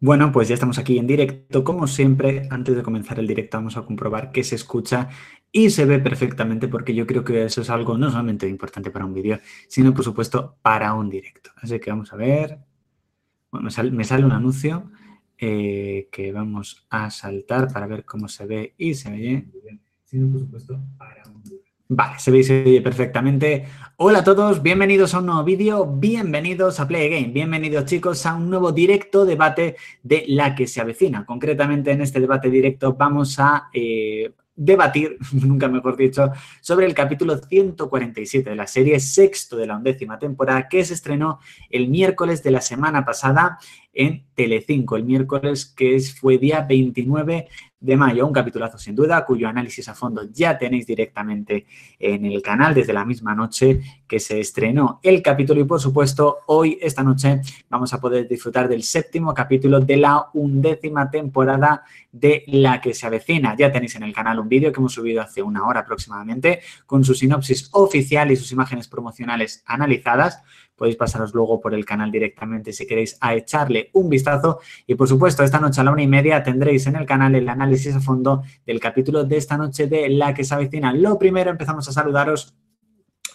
Bueno, pues ya estamos aquí en directo. Como siempre, antes de comenzar el directo vamos a comprobar que se escucha y se ve perfectamente porque yo creo que eso es algo no solamente importante para un vídeo, sino por supuesto para un directo. Así que vamos a ver. Bueno, me, sale, un anuncio eh, que vamos a saltar para ver cómo se ve y se ve, sino por supuesto para un directo. Vale, se ve perfectamente. Hola a todos, bienvenidos a un nuevo vídeo, bienvenidos a Play Game, bienvenidos chicos a un nuevo directo debate de la que se avecina. Concretamente en este debate directo vamos a eh, debatir, nunca mejor dicho, sobre el capítulo 147 de la serie sexto de la undécima temporada que se estrenó el miércoles de la semana pasada en Telecinco, el miércoles que fue día 29 de mayo, un capitulazo sin duda, cuyo análisis a fondo ya tenéis directamente en el canal desde la misma noche que se estrenó el capítulo y por supuesto hoy, esta noche, vamos a poder disfrutar del séptimo capítulo de la undécima temporada de La que se avecina. Ya tenéis en el canal un vídeo que hemos subido hace una hora aproximadamente con su sinopsis oficial y sus imágenes promocionales analizadas podéis pasaros luego por el canal directamente si queréis a echarle un vistazo. Y por supuesto, esta noche a la una y media tendréis en el canal el análisis a fondo del capítulo de esta noche de La que se avecina. Lo primero, empezamos a saludaros.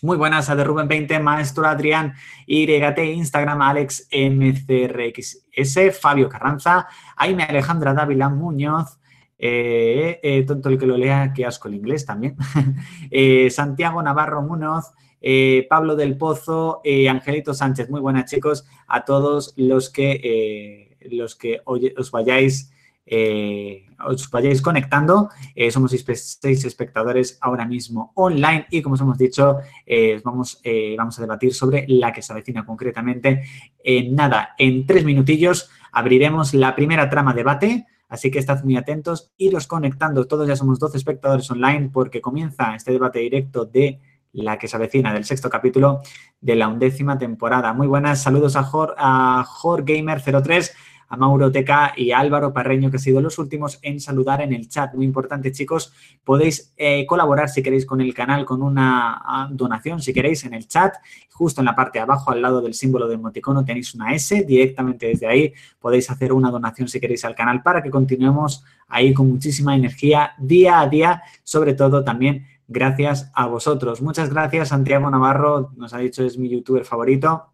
Muy buenas a de Rubén 20, Maestro Adrián, YT, Instagram, Alex MCRXS, Fabio Carranza, Aime Alejandra Dávila Muñoz, eh, eh, tonto el que lo lea, que asco el inglés también. Eh, Santiago Navarro Muñoz, eh, Pablo del Pozo, eh, Angelito Sánchez. Muy buenas, chicos, a todos los que, eh, los que os vayáis. os vayáis conectando. somos seis espectadores ahora mismo online y como os hemos dicho, vamos, vamos a debatir sobre la que se avecina concretamente. En nada, en tres minutillos abriremos la primera trama debate. Así que estad muy atentos, iros conectando. Todos ya somos 12 espectadores online porque comienza este debate directo de la que se avecina del sexto capítulo de la undécima temporada. Muy buenas, saludos a, Jor, a JorGamer03, a Mauro TK y a Álvaro Parreño, que han sido los últimos en saludar en el chat. Muy importante, chicos, podéis eh, colaborar si queréis con el canal con una ah, donación, si queréis, en el chat. Justo en la parte de abajo, al lado del símbolo de emoticono, tenéis una S. Directamente desde ahí podéis hacer una donación si queréis al canal para que continuemos ahí con muchísima energía día a día, sobre todo también gracias a vosotros. Muchas gracias, Santiago Navarro, nos ha dicho es mi youtuber favorito.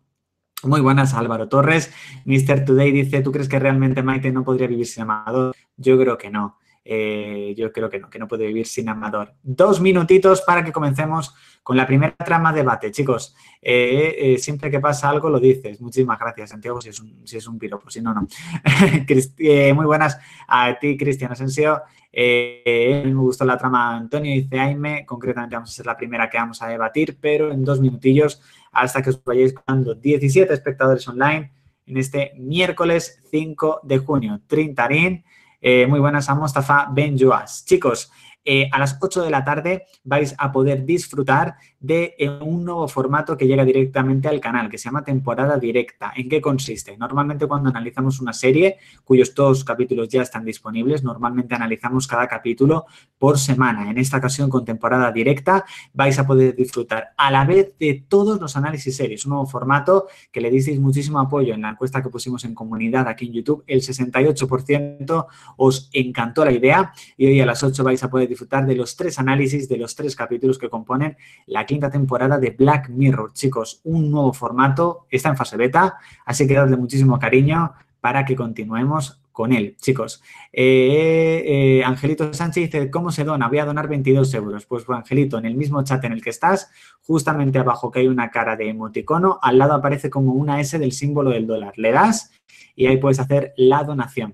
Muy buenas, Álvaro Torres. Mr. Today dice, ¿tú crees que realmente Maite no podría vivir sin Amador? Yo creo que no. Eh, yo creo que no, que no puede vivir sin Amador. Dos minutitos para que comencemos con la primera trama de debate. Chicos, eh, eh, siempre que pasa algo lo dices. Muchísimas gracias, Santiago, si es un, si es un piropo, si no, no. muy buenas a ti, Cristian Asensio. Me gustó la trama Antonio, dice Jaime, concretamente vamos a ser la primera que vamos a debatir, pero en dos minutillos hasta que os vayáis dando 17 espectadores online en este miércoles 5 de junio. Trintarín, eh, muy buenas a Mostafa Benjuas. Chicos, eh, a las 8 de la tarde vais a poder disfrutar de un nuevo formato que llega directamente al canal, que se llama temporada directa. ¿En qué consiste? Normalmente cuando analizamos una serie, cuyos dos capítulos ya están disponibles, normalmente analizamos cada capítulo por semana. En esta ocasión, con temporada directa, vais a poder disfrutar a la vez de todos los análisis series. Un nuevo formato que le disteis muchísimo apoyo en la encuesta que pusimos en comunidad aquí en YouTube. El 68% os encantó la idea y hoy a las 8 vais a poder disfrutar de los tres análisis de los tres capítulos que componen la quinta temporada de Black Mirror. Chicos, un nuevo formato, está en fase beta, así que dadle muchísimo cariño para que continuemos con él, chicos. Eh, eh, Angelito Sánchez dice, ¿cómo se dona? Voy a donar 22 euros. Pues, Angelito, en el mismo chat en el que estás, justamente abajo que hay una cara de emoticono, al lado aparece como una S del símbolo del dólar. Le das y ahí puedes hacer la donación.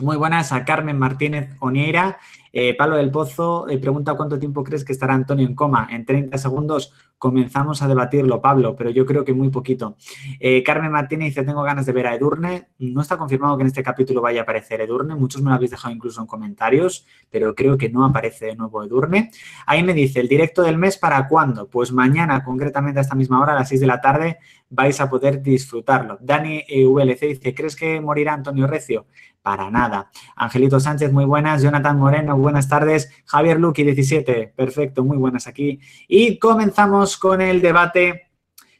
Muy buenas a Carmen Martínez Onieira. Eh, Pablo del Pozo eh, pregunta cuánto tiempo crees que estará Antonio en coma. En 30 segundos comenzamos a debatirlo, Pablo, pero yo creo que muy poquito. Eh, Carmen Martínez dice, tengo ganas de ver a Edurne. No está confirmado que en este capítulo vaya a aparecer Edurne. Muchos me lo habéis dejado incluso en comentarios, pero creo que no aparece de nuevo Edurne. Ahí me dice, ¿el directo del mes para cuándo? Pues mañana, concretamente a esta misma hora, a las 6 de la tarde, vais a poder disfrutarlo. Dani VLC dice, ¿crees que morirá Antonio Recio? para nada. Angelito Sánchez, muy buenas. Jonathan Moreno, buenas tardes. Javier Luqui, 17. Perfecto, muy buenas aquí. Y comenzamos con el debate.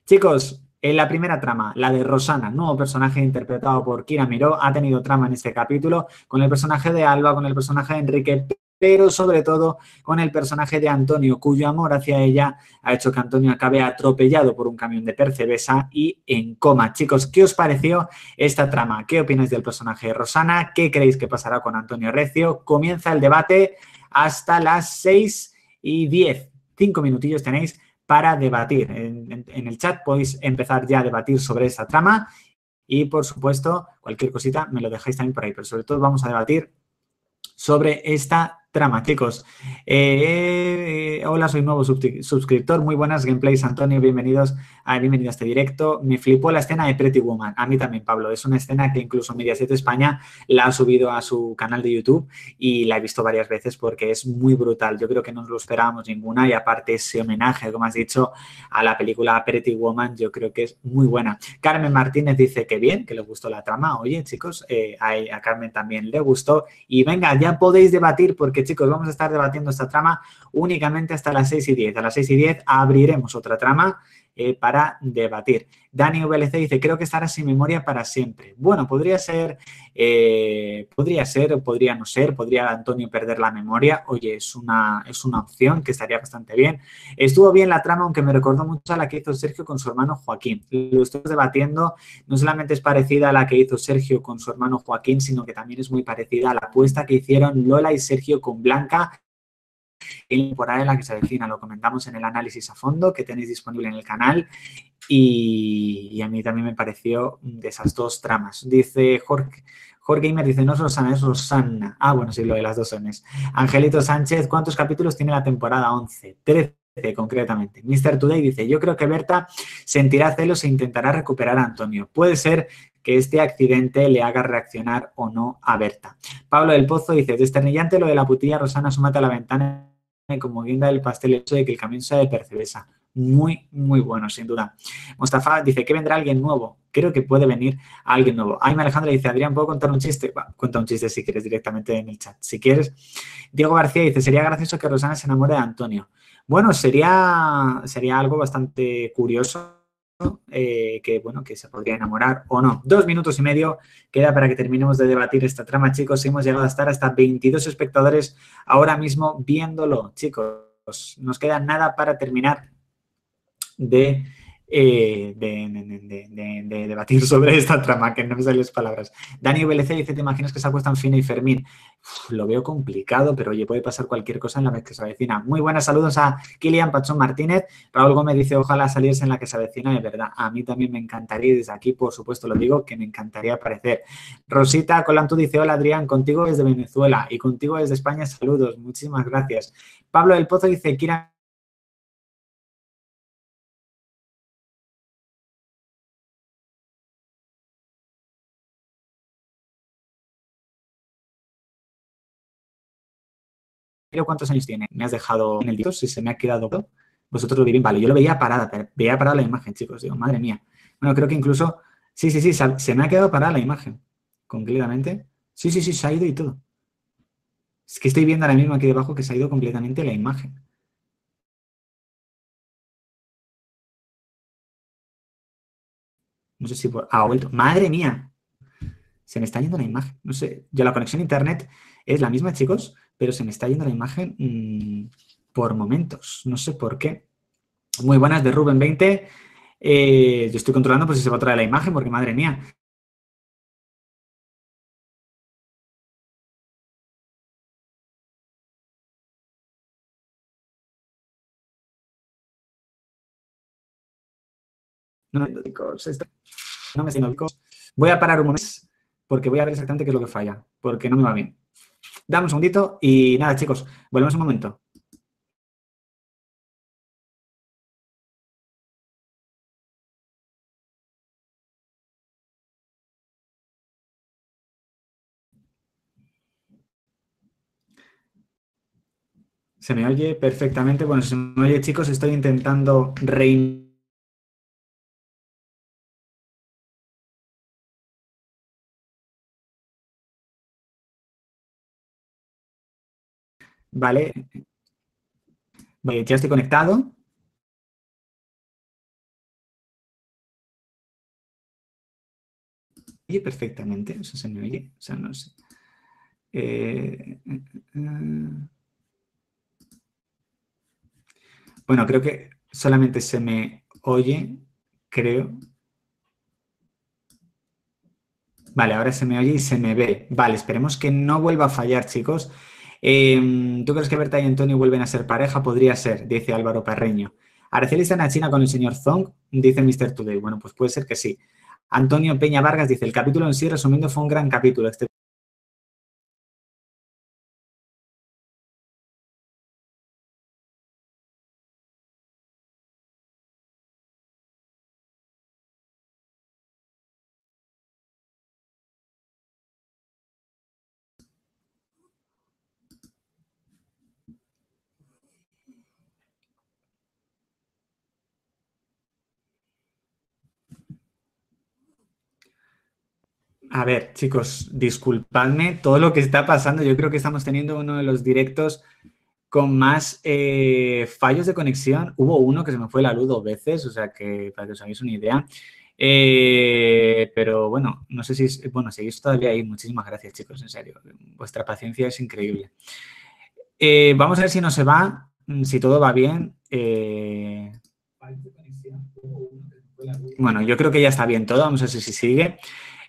Chicos, En la primera trama, la de Rosana, nuevo personaje interpretado por Kira Miró, ha tenido trama en este capítulo con el personaje de Alba, con el personaje de Enrique, pero sobre todo con el personaje de Antonio, cuyo amor hacia ella ha hecho que Antonio acabe atropellado por un camión de percebesa y en coma. Chicos, ¿qué os pareció esta trama? ¿Qué opináis del personaje de Rosana? ¿Qué creéis que pasará con Antonio Recio? Comienza el debate hasta las 6 y 10. Cinco minutillos tenéis para debatir. En, el chat podéis empezar ya a debatir sobre esta trama y, por supuesto, cualquier cosita me lo dejáis también por ahí. Pero sobre todo vamos a debatir sobre esta trama, chicos. Eh, hola, soy nuevo suscriptor. Muy buenas gameplays, Antonio. Bienvenidos a, bienvenido a este directo. Me flipó la escena de Pretty Woman. A mí también, Pablo. Es una escena que incluso Mediaset España la ha subido a su canal de YouTube y la he visto varias veces porque es muy brutal. Yo creo que no nos lo esperábamos ninguna y aparte ese homenaje, como has dicho, a la película Pretty Woman, yo creo que es muy buena. Carmen Martínez dice que bien, que le gustó la trama. Oye, chicos, eh, a Carmen también le gustó. Y venga, ya podéis debatir porque chicos, vamos a estar debatiendo esta trama únicamente hasta las 6 y 10. A las 6 y 10 abriremos otra trama eh, para debatir. Dani VLC dice, creo que estará sin memoria para siempre. Bueno, podría ser, eh, podría ser o podría no ser, podría Antonio perder la memoria. Oye, es una, es una opción que estaría bastante bien. Estuvo bien la trama, aunque me recordó mucho a la que hizo Sergio con su hermano Joaquín. Lo estoy debatiendo, no solamente es parecida a la que hizo Sergio con su hermano Joaquín, sino que también es muy parecida a la apuesta que hicieron Lola y Sergio con Blanca la temporada en la que se avecina. Lo comentamos en el análisis a fondo que tenéis disponible en el canal y, a mí también me pareció de esas dos tramas. Dice Jorge. Jorge Gamer dice, no es Rosana, es Rosanna. Ah, bueno, sí, lo de las dos sones. Angelito Sánchez, ¿cuántos capítulos tiene la temporada? 11. 13 concretamente. Mr. Today dice, yo creo que Berta sentirá celos e intentará recuperar a Antonio. Puede ser que este accidente le haga reaccionar o no a Berta. Pablo del Pozo dice, desternillante lo de la putilla Rosana, súmate a la ventana como guinda del pastel hecho de que el camión sea de percebesa. Muy, muy bueno, sin duda. Mustafa dice que vendrá alguien nuevo. Creo que puede venir alguien nuevo. Aime Alejandra dice, Adrián, ¿puedo contar un chiste? cuenta un chiste si quieres directamente en el chat. Si quieres. Diego García dice, sería gracioso que Rosana se enamore de Antonio. Bueno, sería, sería algo bastante curioso eh, que, bueno, que se podría enamorar o no. Dos minutos y medio queda para que terminemos de debatir esta trama, chicos. Hemos llegado a estar hasta 22 espectadores ahora mismo viéndolo, chicos. Nos queda nada para terminar de eh, de, debatir sobre esta trama, que no me salen las palabras. Dani VLC dice, ¿te imaginas que se acuestan Fina y Fermín? lo veo complicado, pero oye, puede pasar cualquier cosa en la vez que se avecina. Muy buenas saludos a Kilian Pachón Martínez. Raúl Gómez dice, ojalá saliese en la que se avecina, de verdad. A mí también me encantaría, y desde aquí, por supuesto, lo digo, que me encantaría aparecer. Rosita Colantú dice, hola Adrián, contigo desde Venezuela y contigo desde España, saludos. Muchísimas gracias. Pablo del Pozo dice, Kira cuántos años tiene. Me has dejado en el dito, si se me ha quedado. Vosotros lo diréis, vale, yo lo veía parada, veía parada la imagen, chicos. Digo, madre mía. Bueno, creo que incluso, sí, sí, sí, se me ha quedado parada la imagen, completamente. Sí, sí, sí, se ha ido y todo. Es que estoy viendo ahora mismo aquí debajo que se ha ido completamente la imagen. No sé si ha vuelto. ¡Madre mía! Se me está yendo la imagen. No sé. Yo la conexión a internet es la misma, chicos, pero se me está yendo la imagen mm, por momentos. No sé por qué. Muy buenas de Rubén 20. Eh, yo estoy controlando por si se va a traer la imagen, porque madre mía. No, no me Voy a parar un momento porque voy a ver exactamente qué es lo que falla, porque no me va bien. Dame un segundito y nada, chicos, volvemos un momento. Se me oye perfectamente. Bueno, se me oye, chicos, estoy intentando reiniciar Vale. ya estoy conectado. oye perfectamente, o se me oye, o sea, no sé. Eh, bueno, creo que solamente se me oye, creo. Vale, ahora se me oye y se me ve. Vale, esperemos que no vuelva a fallar, chicos. Em, ¿Tú crees que Berta y Antonio vuelven a ser pareja? Podría ser, dice Álvaro Parreño. Araceli está en la China con el señor Zong, dice Mr. Today. Bueno, pues puede ser que sí. Antonio Peña Vargas dice, el capítulo en sí, resumiendo, fue un gran capítulo. Este A ver, chicos, disculpadme todo lo que está pasando. Yo creo que estamos teniendo uno de los directos con más eh, fallos de conexión. Hubo uno que se me fue la luz dos veces, o sea que para que os hagáis una idea. Eh, pero bueno, no sé si, bueno, seguís todavía ahí. Muchísimas gracias, chicos, en serio. Vuestra paciencia es increíble. Eh, vamos a ver si no se va, si todo va bien. Bueno, yo creo que ya está bien todo. Vamos a ver si sigue.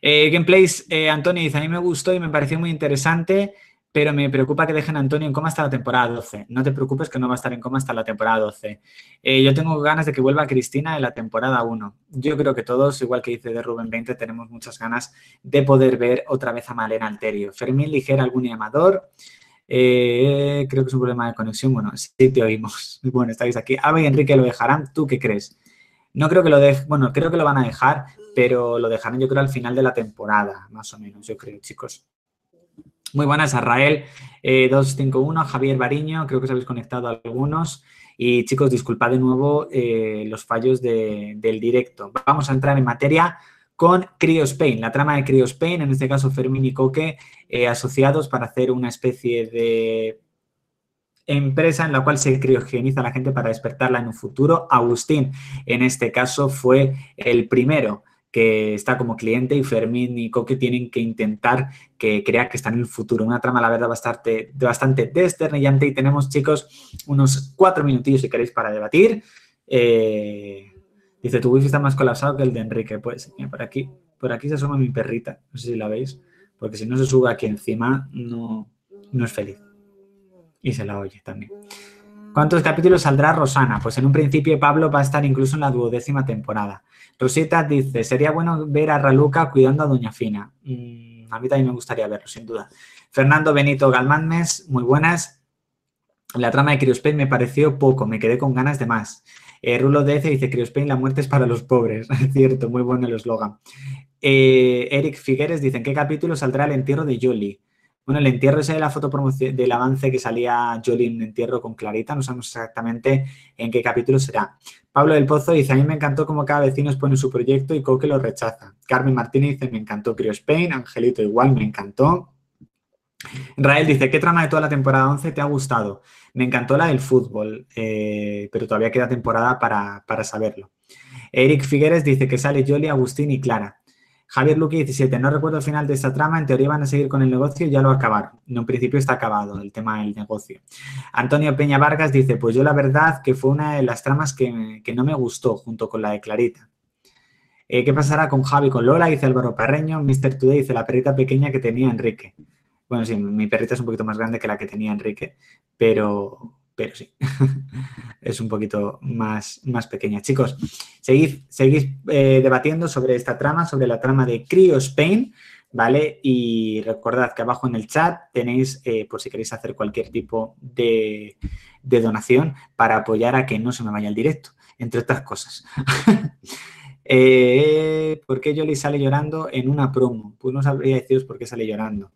Eh, gameplays, eh, Antonio dice, a mí me gustó y me pareció muy interesante, pero me preocupa que dejen a Antonio en coma hasta la temporada 12. No te preocupes que no va a estar en coma hasta la temporada 12. Eh, yo tengo ganas de que vuelva Cristina en la temporada 1. Yo creo que todos, igual que dice de Rubén 20, tenemos muchas ganas de poder ver otra vez a Malena Alterio. Fermín Ligera, algún llamador. creo que es un problema de conexión. Bueno, sí te oímos. Bueno, estáis aquí. Ava y Enrique lo dejarán. ¿Tú qué crees? No creo que lo dejen. Bueno, creo que lo van a dejar, pero lo dejarán yo creo al final de la temporada, más o menos, yo creo, chicos. Muy buenas, Arrael 251, eh, Javier Bariño, creo que os habéis conectado algunos. Y chicos, disculpad de nuevo eh, los fallos del directo. Vamos a entrar en materia con Cryo Spain, la trama de Cryo Spain, en este caso Fermín y Coque, eh, asociados para hacer una especie de empresa en la cual se criogeniza a la gente para despertarla en un futuro. Agustín, en este caso, fue el primero que está como cliente y Fermín y Coque tienen que intentar que crea que está en el futuro. Una trama, la verdad, bastante, bastante desternillante y tenemos, chicos, unos cuatro minutillos si queréis para debatir. Eh, dice, tu wifi está más colapsado que el de Enrique. Pues, por aquí, por aquí se asoma mi perrita, no sé si la veis, porque si no se sube aquí encima, no, no es feliz. Y se la oye también. ¿Cuántos capítulos saldrá Rosana? Pues en un principio Pablo va a estar incluso en la duodécima temporada. Rosita dice, sería bueno ver a Raluca cuidando a Doña Fina. Mm, a mí también me gustaría verlo, sin duda. Fernando Benito Galmánez, muy buenas. La trama de Criospain me pareció poco, me quedé con ganas de más. Eh, Rulo DC dice, Criospain, la muerte es para los pobres. Cierto, muy bueno el eslogan. Eh, Eric Figueres dice, ¿en qué capítulo saldrá el entierro de Jolie? Bueno, el entierro ese de la foto del avance que salía Jolie en entierro con Clarita, no sabemos exactamente en qué capítulo será. Pablo del Pozo dice, a mí me encantó cómo cada vecino expone su proyecto y Coque lo rechaza. Carmen Martínez dice, me encantó Crio Spain. Angelito igual, me encantó. Rael dice, ¿qué trama de toda la temporada 11 te ha gustado? Me encantó la del fútbol, eh, pero todavía queda temporada para, para saberlo. Eric Figueres dice que sale Jolie, Agustín y Clara. Javier Luque 17, no recuerdo el final de esta trama, en teoría van a seguir con el negocio y ya lo acabaron. En un principio está acabado el tema del negocio. Antonio Peña Vargas dice, pues yo la verdad que fue una de las tramas que, no me gustó junto con la de Clarita. Eh, ¿Qué pasará con Javi con Lola? Dice Álvaro Parreño. Mr. Today dice la perrita pequeña que tenía Enrique. Bueno, sí, mi perrita es un poquito más grande que la que tenía Enrique, pero, pero sí, es un poquito más, más pequeña. Chicos, seguid, seguís eh, debatiendo sobre esta trama, sobre la trama de Cryo Spain, ¿vale? Y recordad que abajo en el chat tenéis, eh, por si queréis hacer cualquier tipo de, donación para apoyar a que no se me vaya el directo, entre otras cosas. eh, ¿Por qué Jolie sale llorando en una promo? Pues no sabría deciros por qué sale llorando.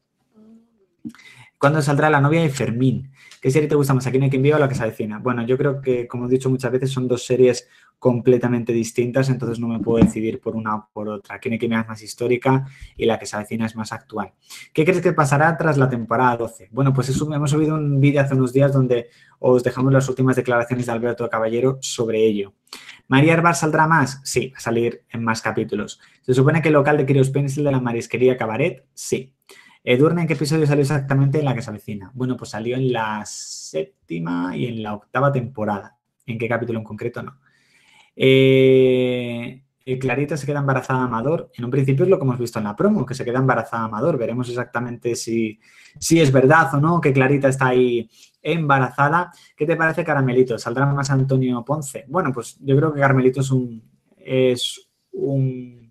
¿Cuándo saldrá la novia de Fermín? ¿Qué serie te gusta más? ¿Aquí no hay quien o la que se avecina? Bueno, yo creo que, como he dicho muchas veces, son dos series completamente distintas, entonces no me puedo decidir por una o por otra. Aquí hay quien es más histórica y la que se avecina es más actual. ¿Qué crees que pasará tras la temporada 12? Bueno, pues eso, hemos subido un vídeo hace unos días donde os dejamos las últimas declaraciones de Alberto Caballero sobre ello. ¿María Herbar saldrá más? Sí, va a salir en más capítulos. ¿Se supone que el local de Curious Pencil de la marisquería Cabaret? Sí. ¿Edurne en qué episodio salió exactamente en la que se avecina? Bueno, pues salió en la séptima y en la octava temporada. ¿En qué capítulo en concreto? No. Eh, Clarita se queda embarazada Amador. En un principio es lo que hemos visto en la promo, que se queda embarazada Amador. Veremos exactamente si, si es verdad o no que Clarita está ahí embarazada. ¿Qué te parece Caramelito? ¿Saldrá más Antonio Ponce? Bueno, pues yo creo que Caramelito es un, es un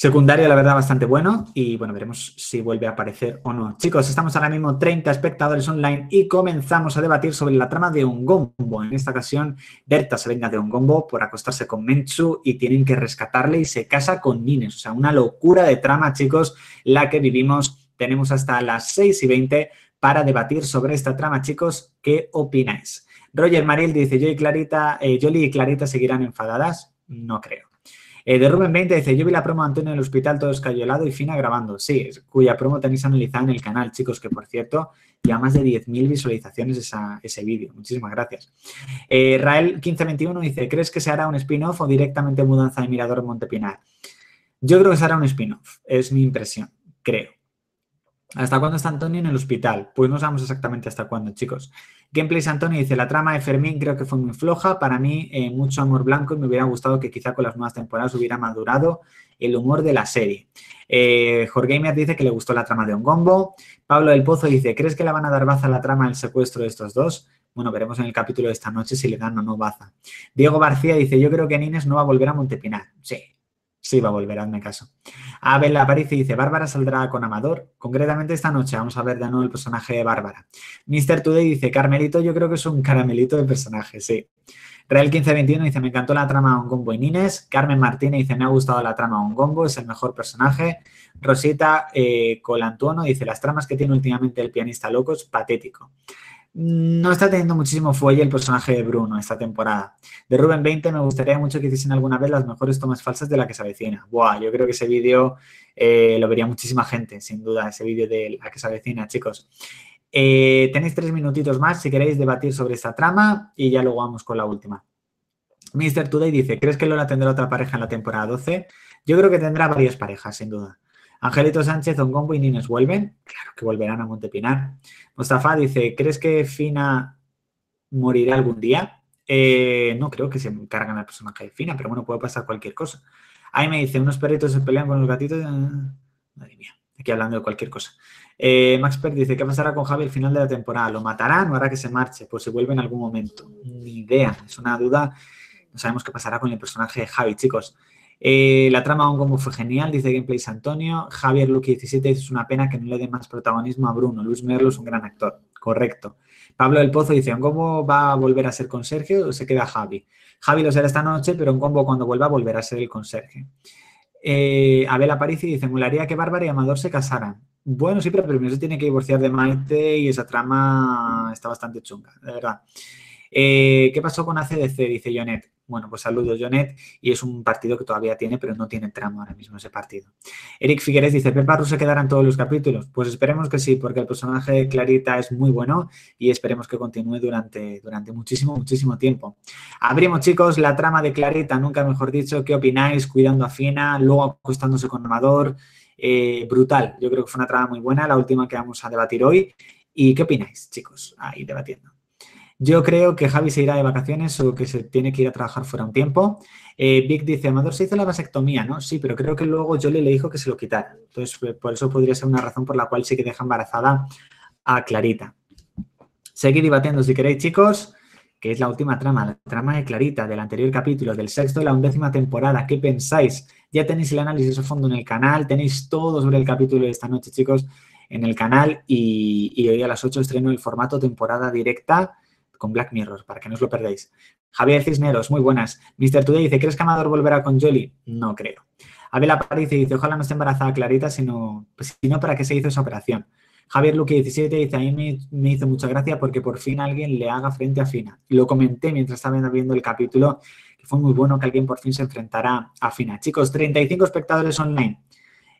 Secundario, la verdad, bastante bueno y bueno, veremos si vuelve a aparecer o no. Chicos, estamos ahora mismo 30 espectadores online y comenzamos a debatir sobre la trama de un gombo. En esta ocasión, Berta se venga de un gombo por acostarse con Menchu y tienen que rescatarle y se casa con Nines. O sea, una locura de trama, chicos, la que vivimos. Tenemos hasta las 6 y 20 para debatir sobre esta trama, chicos. ¿Qué opináis? Roger Maril dice, yo y Clarita, eh, Jolly y Clarita seguirán enfadadas. No creo. Eh, de Rubén 20 dice, yo vi la promo de Antonio en el hospital todo escayolado y Fina grabando. Sí, cuya promo tenéis analizada en el canal, chicos, que por cierto, ya más de 10.000 visualizaciones ese vídeo. Muchísimas gracias. Eh, Rael 1521 dice, ¿crees que se hará un spin-off o directamente mudanza de Mirador Montepinar? Yo creo que se hará un spin-off, es mi impresión, creo. ¿Hasta cuándo está Antonio en el hospital? Pues no sabemos exactamente hasta cuándo, chicos. Gameplays Antonio dice, la trama de Fermín creo que fue muy floja. Para mí, eh, mucho amor blanco y me hubiera gustado que quizá con las nuevas temporadas hubiera madurado el humor de la serie. Eh, Jorge dice que le gustó la trama de Ongombo. Pablo del Pozo dice, ¿crees que le van a dar baza a la trama del secuestro de estos dos? Bueno, veremos en el capítulo de esta noche si le dan o no baza. Diego García dice, yo creo que Nines no va a volver a Montepinar. Sí, Sí, va a volver, hazme caso. Abel aparece y dice, Bárbara saldrá con Amador. Concretamente esta noche vamos a ver de nuevo el personaje de Bárbara. Mr. Today dice, Carmelito yo creo que es un caramelito de personaje, sí. Real 1521 dice, me encantó la trama Ongombo y Nines. Carmen Martínez dice, me ha gustado la trama Ongombo, es el mejor personaje. Rosita eh, Colantuono dice, las tramas que tiene últimamente el pianista loco es patético no está teniendo muchísimo fuelle el personaje de Bruno esta temporada. De Rubén 20 me gustaría mucho que hiciesen alguna vez las mejores tomas falsas de la que se avecina. Buah, yo creo que ese vídeo eh, lo vería muchísima gente, sin duda, ese vídeo de la que se avecina, chicos. Eh, tenéis tres minutitos más si queréis debatir sobre esta trama y ya luego vamos con la última. Mr. Today dice, ¿crees que Lola tendrá otra pareja en la temporada 12? Yo creo que tendrá varias parejas, sin duda. Angelito Sánchez, Ongombo y Nines vuelven. Claro que volverán a Montepinar. Mustafa dice, ¿crees que Fina morirá algún día? Eh, no creo que se cargan al personaje de Fina, pero bueno, puede pasar cualquier cosa. Ahí me dice, unos perritos se pelean con los gatitos. Madre mía, aquí hablando de cualquier cosa. Eh, Max Perk dice, ¿qué pasará con Javi al final de la temporada? ¿Lo matarán o hará que se marche? Pues se vuelve en algún momento. Ni idea, es una duda. No sabemos qué pasará con el personaje de Javi, chicos. Eh, la trama como fue genial, dice Gameplays Antonio. Javier Luque 17 dice, es una pena que no le dé más protagonismo a Bruno. Luis Merlo es un gran actor. Correcto. Pablo del Pozo dice, ¿cómo va a volver a ser con Sergio o se queda Javi? Javi lo será esta noche, pero en combo cuando vuelva volverá a ser el conserje. Eh, Abel Aparici dice, molaría que Bárbara y Amador se casaran. Bueno, sí, pero primero se tiene que divorciar de Maite y esa trama está bastante chunga, de verdad. Eh, ¿Qué pasó con ACDC? Dice Jonet. Bueno, pues saludos, Jonet. Y es un partido que todavía tiene, pero no tiene tramo ahora mismo ese partido. Eric Figueres dice, ¿Pepa se quedará en todos los capítulos? Pues esperemos que sí, porque el personaje de Clarita es muy bueno y esperemos que continúe durante, durante muchísimo, muchísimo tiempo. Abrimos, chicos, la trama de Clarita, nunca mejor dicho. ¿Qué opináis? Cuidando a Fina, luego acostándose con Amador. Eh, brutal. Yo creo que fue una trama muy buena, la última que vamos a debatir hoy. ¿Y qué opináis, chicos? Ahí debatiendo. Yo creo que Javi se irá de vacaciones o que se tiene que ir a trabajar fuera un tiempo. Eh, Vic dice, Amador se hizo la vasectomía, ¿no? Sí, pero creo que luego Jolie le dijo que se lo quitara. Entonces, pues, por eso podría ser una razón por la cual sí que deja embarazada a Clarita. Seguid debatiendo si queréis, chicos, que es la última trama, la trama de Clarita del anterior capítulo, del sexto de la undécima temporada. ¿Qué pensáis? Ya tenéis el análisis a fondo en el canal, tenéis todo sobre el capítulo de esta noche, chicos, en el canal y, y hoy a las 8 estreno el formato temporada directa con Black Mirror, para que no os lo perdáis. Javier Cisneros, muy buenas. Mr. Today dice, ¿crees que Amador volverá con Jolly? No creo. Abel aparece y dice, ojalá no esté embarazada Clarita, sino, pues, sino para qué se hizo esa operación. Javier Luque 17 dice, a mí me, hizo mucha gracia porque por fin alguien le haga frente a Fina. Lo comenté mientras estaba viendo el capítulo, que fue muy bueno que alguien por fin se enfrentara a Fina. Chicos, 35 espectadores online.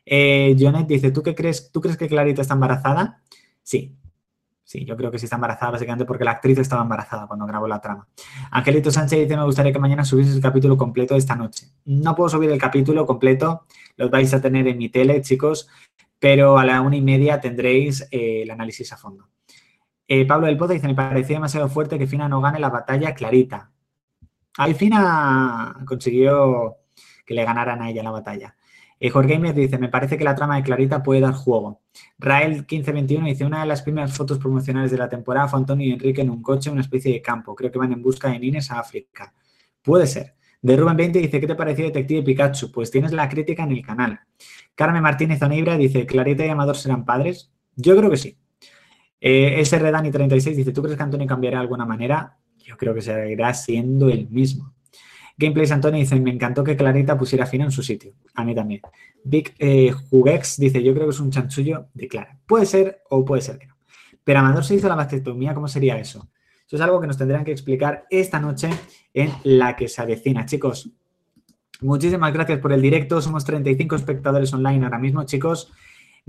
Eh, Jonet dice, ¿tú qué crees? ¿Tú crees que Clarita está embarazada? Sí, Sí, yo creo que sí está embarazada, básicamente porque la actriz estaba embarazada cuando grabó la trama. Angelito Sánchez dice, me gustaría que mañana subiese el capítulo completo de esta noche. No puedo subir el capítulo completo, lo vais a tener en mi tele, chicos, pero a la una y media tendréis eh, el análisis a fondo. Eh, Pablo del Pozo dice, me parecía demasiado fuerte que Fina no gane la batalla clarita. Al Fina consiguió que le ganaran a ella la batalla. Eh, Jorge Gamer dice, me parece que la trama de Clarita puede dar juego. Rael 1521 dice, una de las primeras fotos promocionales de la temporada fue Antonio y Enrique en un coche, una especie de campo. Creo que van en busca de Nines a África. Puede ser. De Rubén 20 dice, ¿qué te pareció Detective Pikachu? Pues tienes la crítica en el canal. Carmen Martínez Onibra dice, ¿Clarita y Amador serán padres? Yo creo que sí. Eh, SR Dani 36 dice, ¿tú crees que Antonio cambiará de alguna manera? Yo creo que seguirá siendo el mismo. Gameplays Antonio dice, me encantó que Clarita pusiera fin en su sitio. A mí también. Big eh, dice, yo creo que es un chanchullo de Clara. Puede ser o puede ser que no. Pero Amador se hizo la mastectomía, ¿cómo sería eso? Eso es algo que nos tendrán que explicar esta noche en la que se avecina. Chicos, muchísimas gracias por el directo. Somos 35 espectadores online ahora mismo, chicos.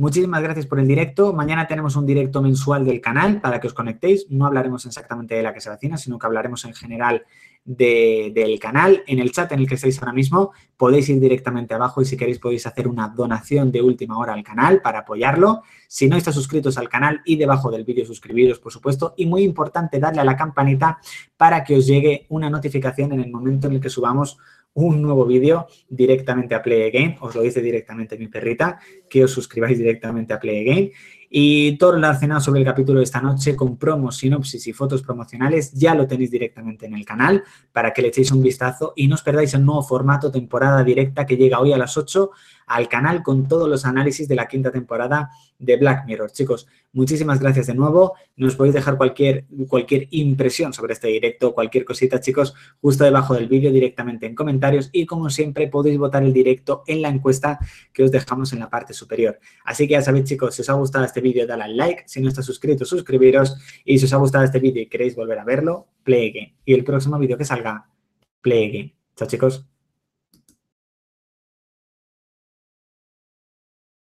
Muchísimas gracias por el directo. Mañana tenemos un directo mensual del canal para que os conectéis. No hablaremos exactamente de la que se avecina, sino que hablaremos en general del canal. En el chat en el que estáis ahora mismo podéis ir directamente abajo y si queréis podéis hacer una donación de última hora al canal para apoyarlo. Si no estáis suscritos al canal y debajo del vídeo suscribiros, por supuesto. Y muy importante darle a la campanita para que os llegue una notificación en el momento en el que subamos un nuevo vídeo directamente a Play Again. Os lo dice directamente mi perrita, que os suscribáis directamente a Play Again. Y todo relacionado sobre el capítulo de esta noche con promos, sinopsis y fotos promocionales ya lo tenéis directamente en el canal para que le echéis un vistazo y no os perdáis el nuevo formato temporada directa que llega hoy a las 8 al canal con todos los análisis de la quinta temporada de Black Mirror. Chicos, muchísimas gracias de nuevo. Nos podéis dejar cualquier, cualquier impresión sobre este directo, cualquier cosita, chicos, justo debajo del vídeo directamente en comentarios y como siempre podéis votar el directo en la encuesta que os dejamos en la parte superior. Así que ya sabéis, chicos, si os ha gustado este vídeo, dale al like. Si no estáis suscritos, suscribiros. Y si os ha gustado este vídeo y queréis volver a verlo, play again. Y el próximo vídeo que salga, play again. Chao, chicos.